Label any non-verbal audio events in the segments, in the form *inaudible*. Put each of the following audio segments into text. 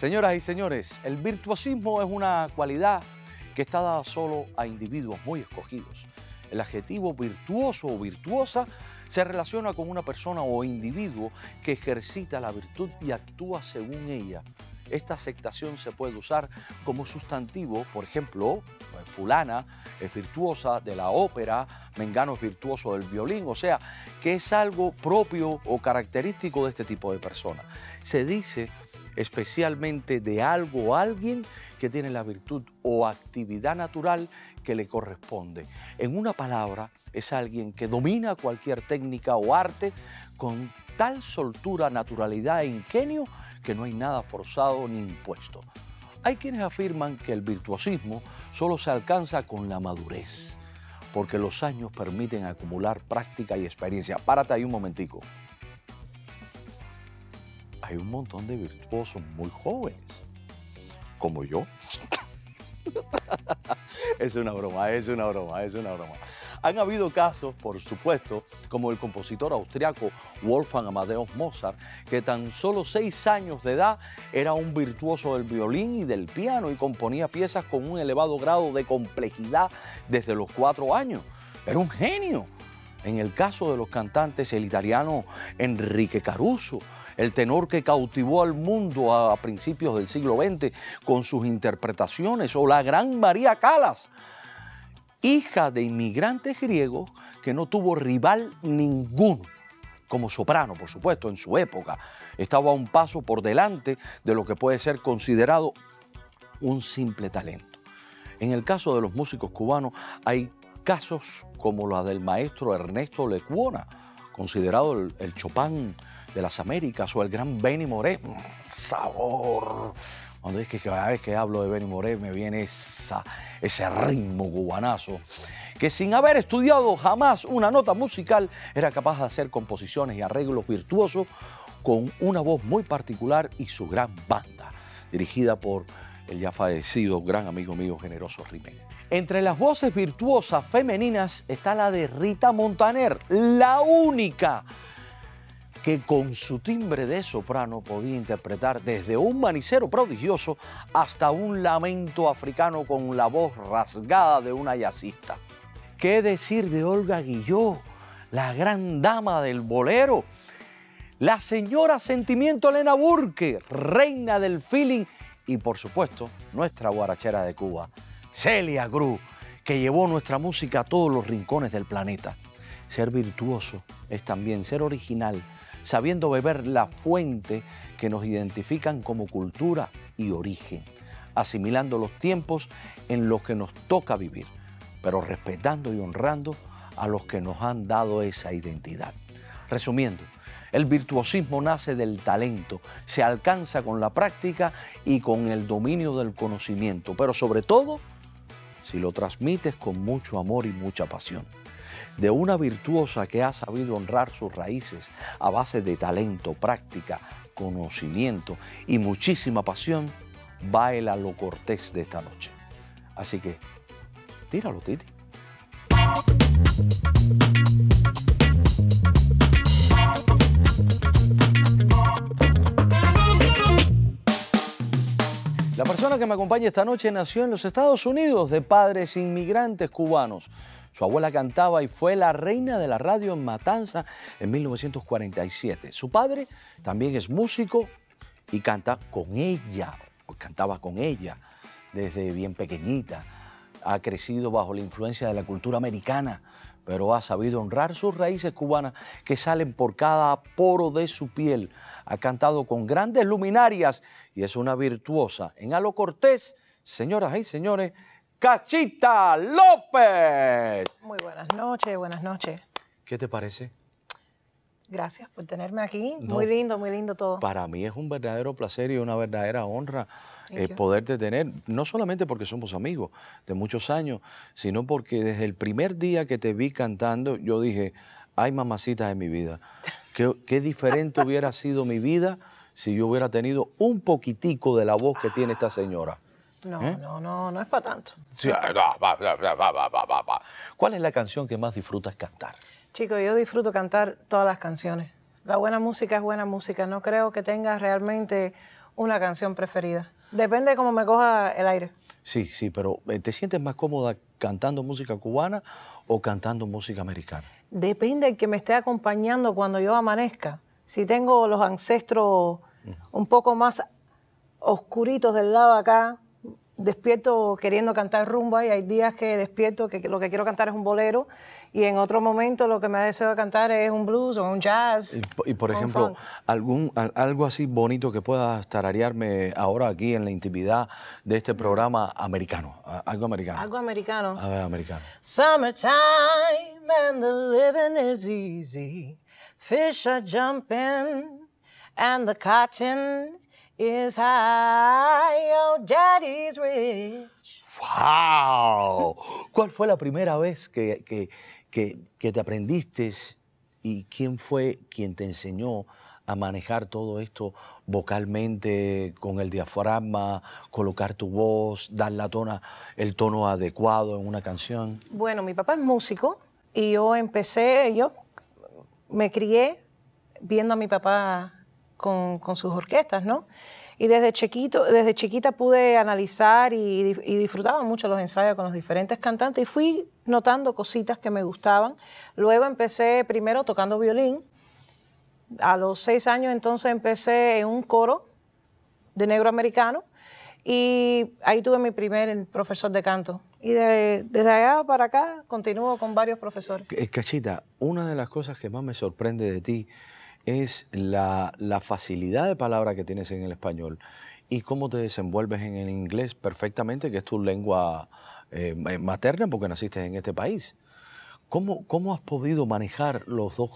Señoras y señores, el virtuosismo es una cualidad que está dada solo a individuos muy escogidos. El adjetivo virtuoso o virtuosa se relaciona con una persona o individuo que ejercita la virtud y actúa según ella. Esta aceptación se puede usar como sustantivo, por ejemplo, fulana es virtuosa de la ópera, mengano es virtuoso del violín, o sea, que es algo propio o característico de este tipo de personas. Se dice especialmente de algo o alguien que tiene la virtud o actividad natural que le corresponde. En una palabra, es alguien que domina cualquier técnica o arte con tal soltura, naturalidad e ingenio que no hay nada forzado ni impuesto. Hay quienes afirman que el virtuosismo solo se alcanza con la madurez, porque los años permiten acumular práctica y experiencia. Párate ahí un momentico. Hay un montón de virtuosos muy jóvenes, como yo. *laughs* es una broma, es una broma, es una broma. Han habido casos, por supuesto, como el compositor austriaco Wolfgang Amadeus Mozart, que tan solo seis años de edad era un virtuoso del violín y del piano y componía piezas con un elevado grado de complejidad desde los cuatro años. Era un genio. En el caso de los cantantes, el italiano Enrique Caruso, el tenor que cautivó al mundo a principios del siglo XX con sus interpretaciones, o la gran María Calas, hija de inmigrantes griegos que no tuvo rival ninguno. Como soprano, por supuesto, en su época. Estaba un paso por delante de lo que puede ser considerado un simple talento. En el caso de los músicos cubanos hay casos como la del maestro Ernesto Lecuona, considerado el, Chopin de las Américas, o el gran Benny Moré. Mm, sabor, cuando es que cada vez que hablo de Benny Moré me viene esa, ese ritmo cubanazo, que sin haber estudiado jamás una nota musical era capaz de hacer composiciones y arreglos virtuosos con una voz muy particular y su gran banda, dirigida por el ya fallecido gran amigo mío Generoso Rimén. Entre las voces virtuosas femeninas está la de Rita Montaner, la única que con su timbre de soprano podía interpretar desde un manicero prodigioso hasta un lamento africano con la voz rasgada de una jazzista. ¿Qué decir de Olga Guilló, la gran dama del bolero? La señora Sentimiento Elena Burke, reina del feeling y por supuesto nuestra guarachera de Cuba, Celia Cruz, que llevó nuestra música a todos los rincones del planeta. Ser virtuoso es también ser original, sabiendo beber la fuente que nos identifican como cultura y origen, asimilando los tiempos en los que nos toca vivir, pero respetando y honrando a los que nos han dado esa identidad. Resumiendo, el virtuosismo nace del talento, se alcanza con la práctica y con el dominio del conocimiento, pero sobre todo si lo transmites con mucho amor y mucha pasión de una virtuosa que ha sabido honrar sus raíces a base de talento, práctica, conocimiento y muchísima pasión, baila lo cortés de esta noche. Así que, tíralo, Titi. La persona que me acompaña esta noche nació en los Estados Unidos de padres inmigrantes cubanos. Su abuela cantaba y fue la reina de la radio en Matanza en 1947. Su padre también es músico y canta con ella, cantaba con ella desde bien pequeñita. Ha crecido bajo la influencia de la cultura americana, pero ha sabido honrar sus raíces cubanas que salen por cada poro de su piel. Ha cantado con grandes luminarias y es una virtuosa. En Alo Cortés, señoras y señores, Cachita López. Muy buenas noches, buenas noches. ¿Qué te parece? Gracias por tenerme aquí. muy lindo, muy lindo todo. Para mí es un verdadero placer y una verdadera honra eh, poderte tener, no solamente porque somos amigos de muchos años, sino porque desde el primer día que te vi cantando, yo dije, ay mamacita de mi vida, qué, qué diferente hubiera sido mi vida si yo hubiera tenido un poquitico de la voz que tiene esta señora. No, ¿Eh? no, no, no es para tanto. ¿Cuál es la canción que más disfrutas cantar? Chico, yo disfruto cantar todas las canciones. La buena música es buena música. No creo que tenga realmente una canción preferida. Depende de cómo me coja el aire. Sí, sí, pero eh, ¿te sientes más cómoda cantando música cubana o cantando música americana? Depende del que me esté acompañando cuando yo amanezca. Si tengo los ancestros un poco más oscuritos del lado de acá, despierto queriendo cantar rumba y hay días que despierto que lo que quiero cantar es un bolero y en otro momento lo que me deseo cantar es un blues o un jazz. Y, por ejemplo, algún, algo así bonito que pueda tararearme ahora aquí en la intimidad de este programa americano, algo americano. Algo americano. A ver, americano. Summertime and the living is easy. Fish are jumping and the cotton is high. Oh, daddy's rich. ¡Wow! ¿Cuál fue la primera vez que, que, que, te aprendiste y quién fue quien te enseñó a manejar todo esto vocalmente, con el diafragma, colocar tu voz, dar la tona, el tono adecuado en una canción? Bueno, mi papá es músico y yo empecé, yo me crié viendo a mi papá con, con sus orquestas, ¿no? Y desde, chiquito, desde chiquita pude analizar y, disfrutaba mucho los ensayos con los diferentes cantantes y fui notando cositas que me gustaban. Luego empecé primero tocando violín. A los seis años entonces empecé en un coro de negro americano y ahí tuve mi primer profesor de canto. Y desde allá para acá continúo con varios profesores. Cachita, una de las cosas que más me sorprende de ti es la, facilidad de palabra que tienes en el español y cómo te desenvuelves en el inglés perfectamente, que es tu lengua eh, materna porque naciste en este país. ¿Cómo, ¿Cómo has podido manejar los dos,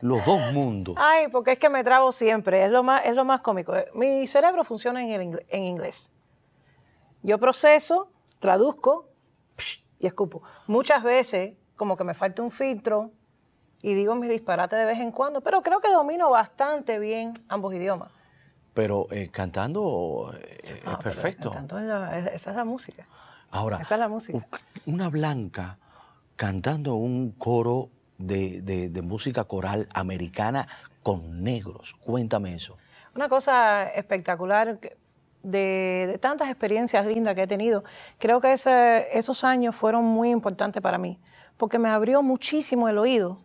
los dos mundos? Ay, porque es que me trago siempre, es lo más, es lo más cómico. Mi cerebro funciona en, en inglés. Yo proceso, traduzco y escupo. Muchas veces, como que me falta un filtro, y digo mis disparates de vez en cuando, pero creo que domino bastante bien ambos idiomas. Pero eh, cantando eh, es ah, perfecto. esa es la música. Ahora, esa es la música. Una blanca cantando un coro de, música coral americana con negros. Cuéntame eso. Una cosa espectacular de, de, tantas experiencias lindas que he tenido. Creo que esos años fueron muy importantes para mí, porque me abrió muchísimo el oído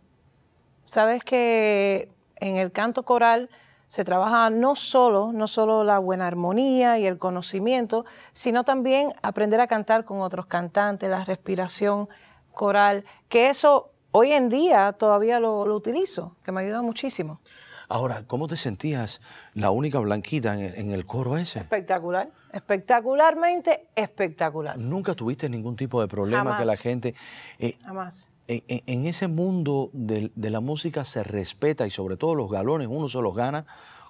Sabes que en el canto coral se trabaja no solo, no solo la buena armonía y el conocimiento, sino también aprender a cantar con otros cantantes, la respiración coral, que eso hoy en día todavía lo, utilizo, que me ayuda muchísimo. Ahora, ¿cómo te sentías la única blanquita en el, coro ese? Espectacular, espectacularmente espectacular. ¿Nunca tuviste ningún tipo de problema que la gente... Eh, Jamás en, ese mundo de, la música se respeta y sobre todo los galones uno se los gana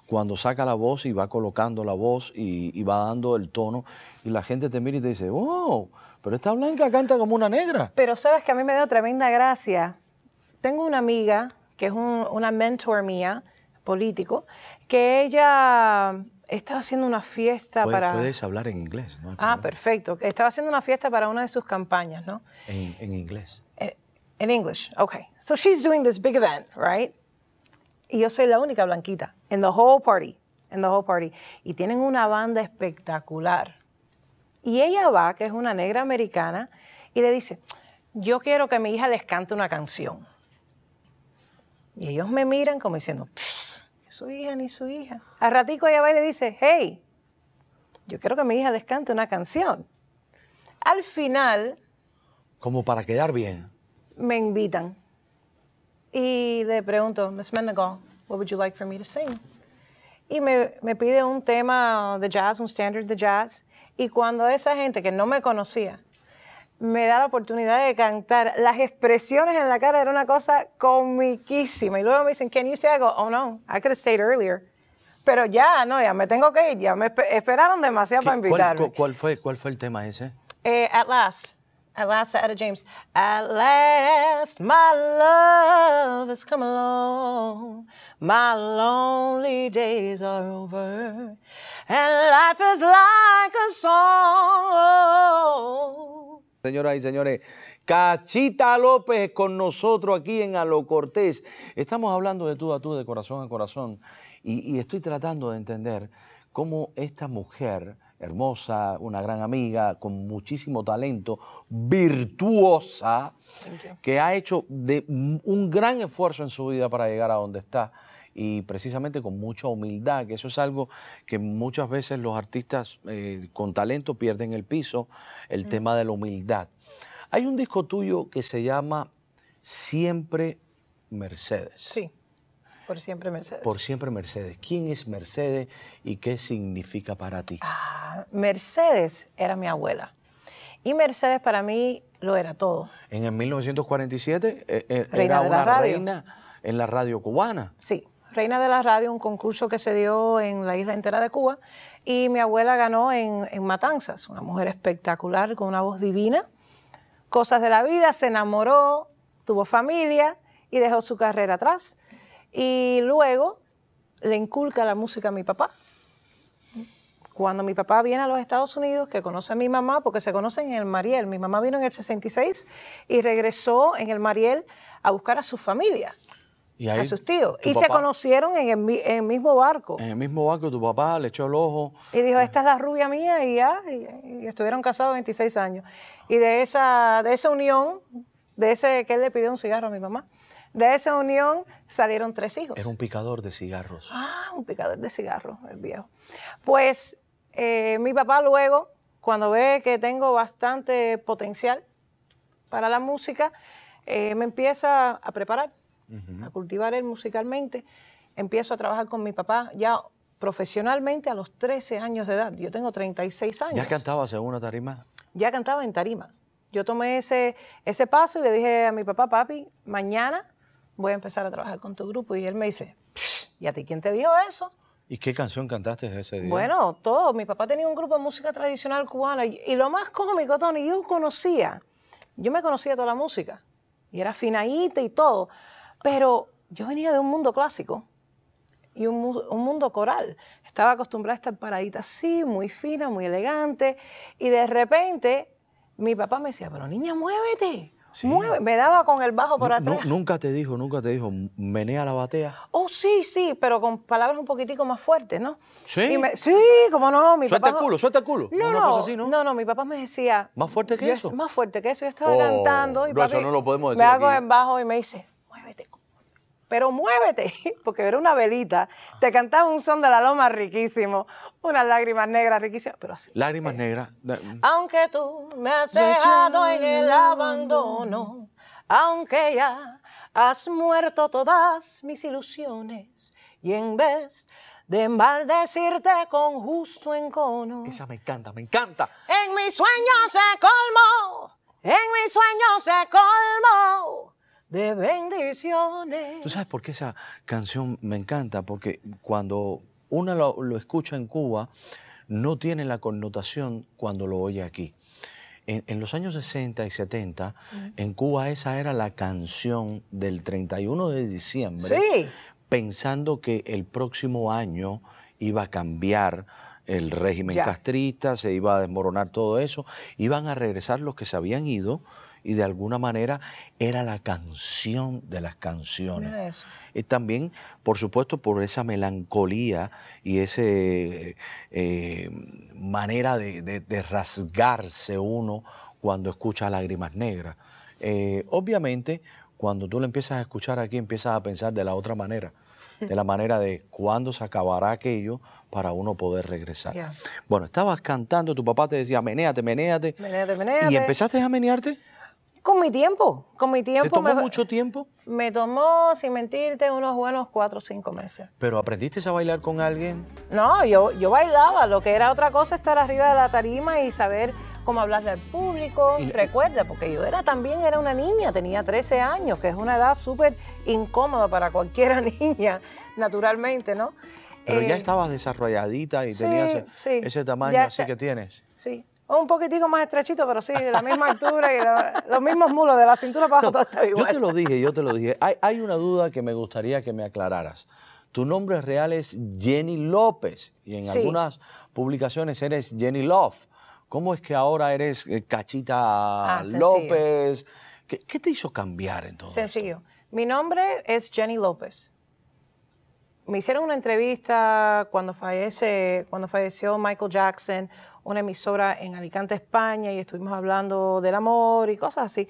cuando saca la voz y va colocando la voz y, va dando el tono y la gente te mira y te dice, wow, pero esta blanca canta como una negra. Pero sabes que a mí me dio tremenda gracia. Tengo una amiga que es una mentor mía, político, que ella estaba haciendo una fiesta para... Puedes hablar en inglés, ¿no? Ah, perfecto. Estaba haciendo una fiesta para una de sus campañas, ¿no? en inglés. In English, okay. So she's doing this big event, right? Y yo soy la única blanquita in the whole party, in the whole party. Y tienen una banda espectacular. Y ella va, que es una negra americana, y le dice, yo quiero que mi hija les cante una canción. Y ellos me miran como diciendo, su hija ni su hija. Al ratico ella va y le dice, hey, yo quiero que mi hija les cante una canción. Al final... Como para quedar bien me invitan y le pregunto, Miss Mendigal, what would you like for me to sing? Y me, me pide un tema de jazz, un standard de jazz. Y cuando esa gente que no me conocía me da la oportunidad de cantar, las expresiones en la cara era una cosa comiquísima. Y luego me dicen, can you stay? I go, oh no, I could have stayed earlier. Pero ya, no, ya me tengo que ir, ya me esperaron demasiado para invitarme. ¿cuál, cuál, fue, ¿Cuál fue el tema ese? Eh, at Last. At last, Etta James. At last, my love has come along. My lonely days are over, and life is like a song. Señoras y señores, Cachita López con nosotros aquí en Alo Cortés. Estamos hablando de tú a tú, de corazón a corazón, y, y estoy tratando de entender cómo esta mujer hermosa, una gran amiga, con muchísimo talento, virtuosa, que ha hecho de un gran esfuerzo en su vida para llegar a donde está y precisamente con mucha humildad, que eso es algo que muchas veces los artistas eh, con talento pierden el piso, el tema de la humildad. Hay un disco tuyo que se llama Siempre Mercedes. Sí. Por siempre Mercedes. Por siempre Mercedes. ¿Quién es Mercedes y qué significa para ti? Ah, Mercedes era mi abuela. Y Mercedes para mí lo era todo. En el 1947 eh, eh, era una reina en la radio cubana. Sí, reina de la radio, un concurso que se dio en la isla entera de Cuba. Y mi abuela ganó en, en Matanzas, una mujer espectacular con una voz divina. Cosas de la vida, se enamoró, tuvo familia y dejó su carrera atrás. Y luego le inculca la música a mi papá. Cuando mi papá viene a los Estados Unidos, que conoce a mi mamá, porque se conocen en el Mariel. Mi mamá vino en el 66 y regresó en el Mariel a buscar a su familia. ¿Y a sus tíos. Y se conocieron en el, mismo barco. En el mismo barco, tu papá le echó el ojo. Y dijo, esta es la rubia mía, y ya, y, estuvieron casados 26 años. Y de esa, de esa unión, de ese que él le pidió un cigarro a mi mamá, de esa unión salieron tres hijos. Era un picador de cigarros. Ah, un picador de cigarros, el viejo. Pues eh, mi papá luego, cuando ve que tengo bastante potencial para la música, eh, me empieza a preparar, a cultivar él musicalmente. Empiezo a trabajar con mi papá ya profesionalmente a los 13 años de edad. Yo tengo 36 años. ¿Ya cantabas en una tarima? Ya cantaba en tarima. Yo tomé ese, ese paso y le dije a mi papá, papi, mañana voy a empezar a trabajar con tu grupo. Y él me dice, ¿y a ti quién te dijo eso? ¿Y qué canción cantaste ese día? Bueno, todo. Mi papá tenía un grupo de música tradicional cubana. Y, lo más cómico, Tony, yo conocía, yo me conocía toda la música. Y era finadita y todo. Pero yo venía de un mundo clásico y un, un, mundo coral. Estaba acostumbrada a estar paradita así, muy fina, muy elegante. Y de repente mi papá me decía, pero niña, muévete me daba con el bajo por atrás. nunca te dijo, nunca te dijo, menea la batea. Oh, sí, sí, pero con palabras un poquitico más fuertes, ¿no? Sí. sí, como no. Mi suelta el culo, suelta el culo. No, no, no, no, mi papá me decía. ¿Más fuerte que eso? Más fuerte que eso. Yo estaba cantando y no, eso no lo podemos decir. Me hago en bajo y me dice, muévete, pero muévete, *laughs* porque era una velita. Te cantaba un son de la loma riquísimo. Unas lágrimas negras riquísimas, pero así. Lágrimas negras. Aunque tú me has dejado en el abandono, aunque ya has muerto todas mis ilusiones, y en vez de maldecirte con justo encono. Esa me encanta, me encanta. En mis sueños se colmó, en mis sueños se colmó de bendiciones. ¿Tú sabes por qué esa canción me encanta? Porque cuando uno lo, escucha en Cuba, no tiene la connotación cuando lo oye aquí. En, los años 60 y 70, en Cuba esa era la canción del 31 de diciembre, pensando que el próximo año iba a cambiar el régimen castrista, se iba a desmoronar todo eso, iban a regresar los que se habían ido y de alguna manera era la canción de las canciones. Y también, por supuesto, por esa melancolía y esa eh, manera de, rasgarse uno cuando escucha lágrimas negras. Eh, obviamente, cuando tú lo empiezas a escuchar aquí, empiezas a pensar de la otra manera, de la manera de cuándo se acabará aquello para uno poder regresar. Bueno, estabas cantando, tu papá te decía, menéate, menéate. Menéate, menéate. ¿Y empezaste a menearte? Con mi tiempo, con mi tiempo. ¿Te tomó mucho tiempo? Me tomó, sin mentirte, unos buenos cuatro o cinco meses. ¿Pero aprendiste a bailar con alguien? No, yo, yo bailaba. Lo que era otra cosa estar arriba de la tarima y saber cómo hablarle al público. Recuerda, porque yo era también era una niña, tenía 13 años, que es una edad súper incómoda para cualquiera *laughs* niña, naturalmente, ¿no? Pero ya eh, estabas desarrolladita y tenías ese tamaño así que tienes. Sí, un poquitico más estrechito, pero sí, de la misma altura y los mismos mulos, de la cintura para abajo todo está igual. Yo te lo dije, yo te lo dije. Hay, una duda que me gustaría que me aclararas. Tu nombre real es Jenny López y en algunas publicaciones eres Jenny Love. ¿Cómo es que ahora eres eh, Cachita ah, López? ¿Qué, te hizo cambiar entonces? Sencillo. Mi nombre es Jenny López. me hicieron una entrevista cuando, fallece, cuando falleció Michael Jackson, una emisora en Alicante, España, y estuvimos hablando del amor y cosas así.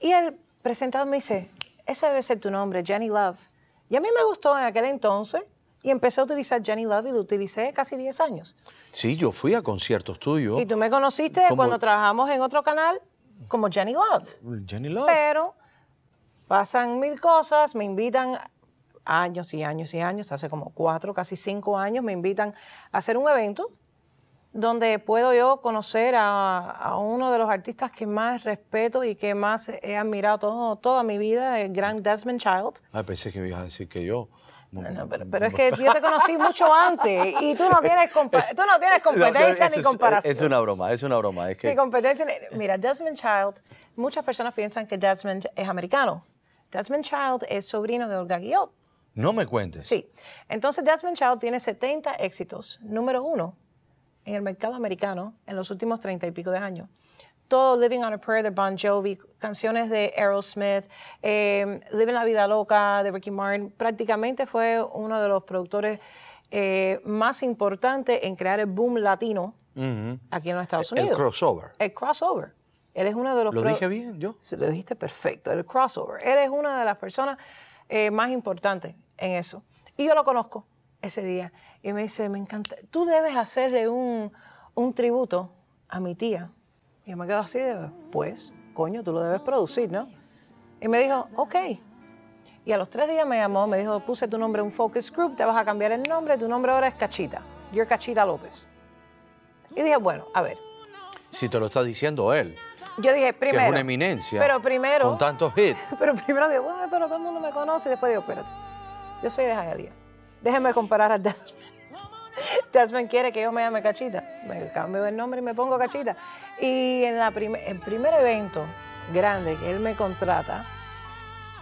Y el presentador me dice, ese debe ser tu nombre, Jenny Love. Y a mí me gustó en aquel entonces y empecé a utilizar Jenny Love y lo utilicé casi 10 años. Sí, yo fui a conciertos tuyos. Y tú me conociste cuando trabajamos en otro canal como Jenny Love. Jenny Love. Pero pasan mil cosas, me invitan años y años y años, hace como cuatro, casi cinco años, me invitan a hacer un evento donde puedo yo conocer a, uno de los artistas que más respeto y que más he admirado toda mi vida, el gran Desmond Child. Ah, pensé que me ibas a decir que yo. No, pero, es que yo te conocí mucho antes y tú no tienes, *laughs* tú no tienes *laughs* competencia ni comparación. Es, una broma, es una broma. Es que... Ni competencia. Mira, Desmond Child, muchas personas piensan que Desmond es americano. Desmond Child es sobrino de Olga Guillot. No me cuentes. Sí. Entonces Desmond Child tiene 70 éxitos, número uno en el mercado americano en los últimos 30 y pico de años. Todo Living on a Prayer de Bon Jovi, canciones de Aerosmith, eh, Living la Vida Loca de Ricky Martin, prácticamente fue uno de los productores eh, más importantes en crear el boom latino aquí en los Estados Unidos. El crossover. El crossover. Él es uno de los... ¿Lo dije bien yo? Sí, lo dijiste perfecto, el crossover. Él es una de las personas eh, más importantes en eso. Y yo lo conozco ese día. Y me dice, me encanta, tú debes hacerle un, un tributo a mi tía. Y yo me quedo así de, pues, coño, tú lo debes producir, ¿no? Y me dijo, ok. Y a los tres días me llamó, me dijo, puse tu nombre en un focus group, te vas a cambiar el nombre, tu nombre ahora es Cachita. You're Cachita López. Y dije, bueno, a ver. Si te lo está diciendo él. Yo dije, primero. Que es una eminencia. Pero primero. Con tantos hits. *laughs* Pero primero digo, bueno, pero todo el mundo me conoce. Y después digo, espérate. Yo soy de Hialeah. Déjeme comparar a Desmond. Desmond quiere que yo me llame Cachita. Me cambio el nombre y me pongo Cachita. Y en la el primer evento grande que él me contrata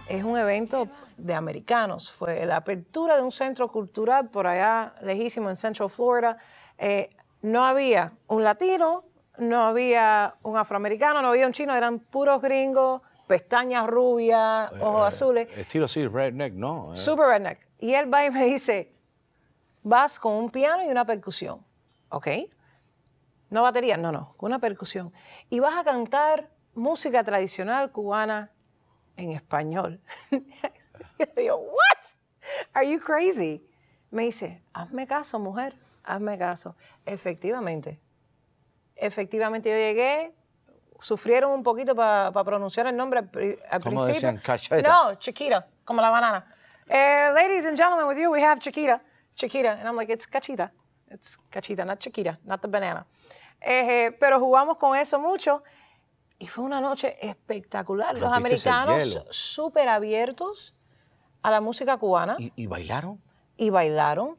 es un evento de americanos. Fue la apertura de un centro cultural por allá lejísimo en Central Florida. Eh, no había un latino, no había un afroamericano, no había un chino, eran puros gringos, pestañas rubias, ojos eh, azules. Estilo así, redneck, ¿no? Eh. Super redneck. Y él va y me dice, vas con un piano y una percusión, ¿ok? No batería, no, no, con una percusión. Y vas a cantar música tradicional cubana en español. *laughs* y le digo, ¿what? Are you crazy? Me dice, hazme caso, mujer, hazme caso. Efectivamente, efectivamente yo llegué, sufrieron un poquito para pronunciar el nombre al, ¿Cómo principio. Decían, no, Chiquita, como la banana. Eh, ladies and gentlemen, with you we have Chiquita. Chiquita. And I'm like, it's Cachita. It's Cachita, not Chiquita, not the banana. Eh, pero jugamos con eso mucho y fue una noche espectacular. Los americanos súper abiertos a la música cubana. ¿Y, bailaron? Y bailaron.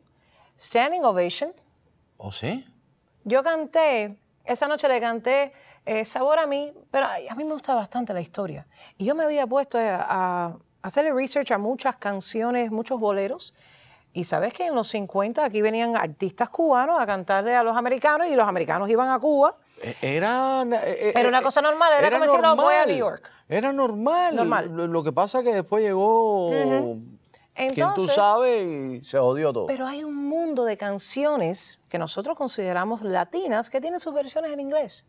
Standing ovation. ¿Oh, sí? Yo canté, esa noche le canté eh, Sabor a mí, pero a mí me gusta bastante la historia. Y yo me había puesto a, a hacerle research a muchas canciones, muchos boleros. Y sabes que en los 50 aquí venían artistas cubanos a cantarle a los americanos y los americanos iban a Cuba. Era, e, e, era una cosa normal, era, como decir, voy a New York. Era normal. normal. Lo, que pasa es que después llegó quien tú sabes y se odió todo. Pero hay un mundo de canciones que nosotros consideramos latinas que tienen sus versiones en inglés.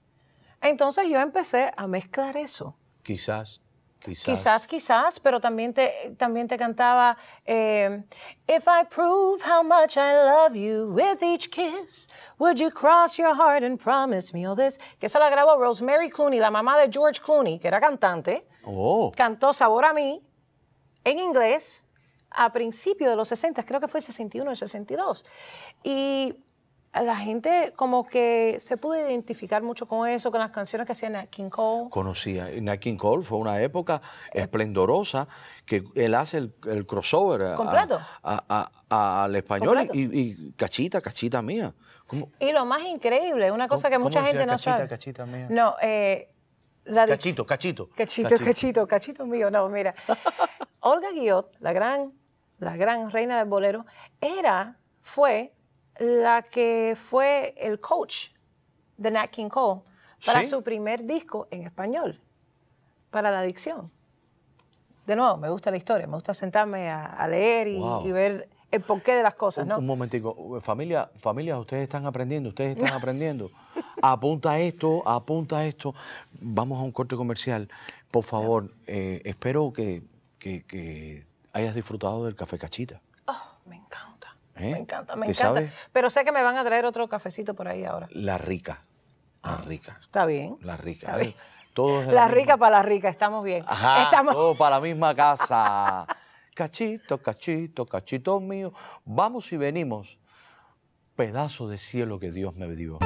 Entonces yo empecé a mezclar eso. Quizás. Quizás. quizás, pero también te, también te cantaba eh, If I prove how much I love you with each kiss, would you cross your heart and promise me all this? Que esa la grabó Rosemary Clooney, la mamá de George Clooney, que era cantante. Oh. Cantó Sabor a mí en inglés a principios de los 60, creo que fue 61 o 62. Y la gente como que se pudo identificar mucho con eso, con las canciones que hacía Nat King Cole. Conocía. Nat King Cole fue una época esplendorosa que él hace el, crossover completo al español y, cachita, cachita mía. Y lo más increíble, una cosa que mucha gente no cachita, sabe. Cachita mía. No, eh, cachito, cachito, cachito. Cachito, cachito, mío. No, mira. *laughs* Olga Guillot, la gran, la gran reina del bolero, era, fue la que fue el coach de Nat King Cole para su primer disco en español, para la adicción. De nuevo, me gusta la historia, me gusta sentarme a, leer y, ver el porqué de las cosas, Un, ¿no? un momentico, familia, familia, ustedes están aprendiendo, ustedes están *laughs* aprendiendo. Apunta esto, apunta esto. Vamos a un corte comercial. Por favor, eh, espero que, que- que hayas disfrutado del café cachita. Me encanta. ¿Eh? Me encanta, me ¿Te encanta. Pero sé que me van a traer otro cafecito por ahí ahora. La rica, la rica, Está bien. la rica. Está bien. ¿eh? De La rica para la rica, estamos bien. Ajá, estamos... todo para la misma casa. Cachito, cachito, cachito mío. Vamos y venimos. Pedazo de cielo que Dios me dio.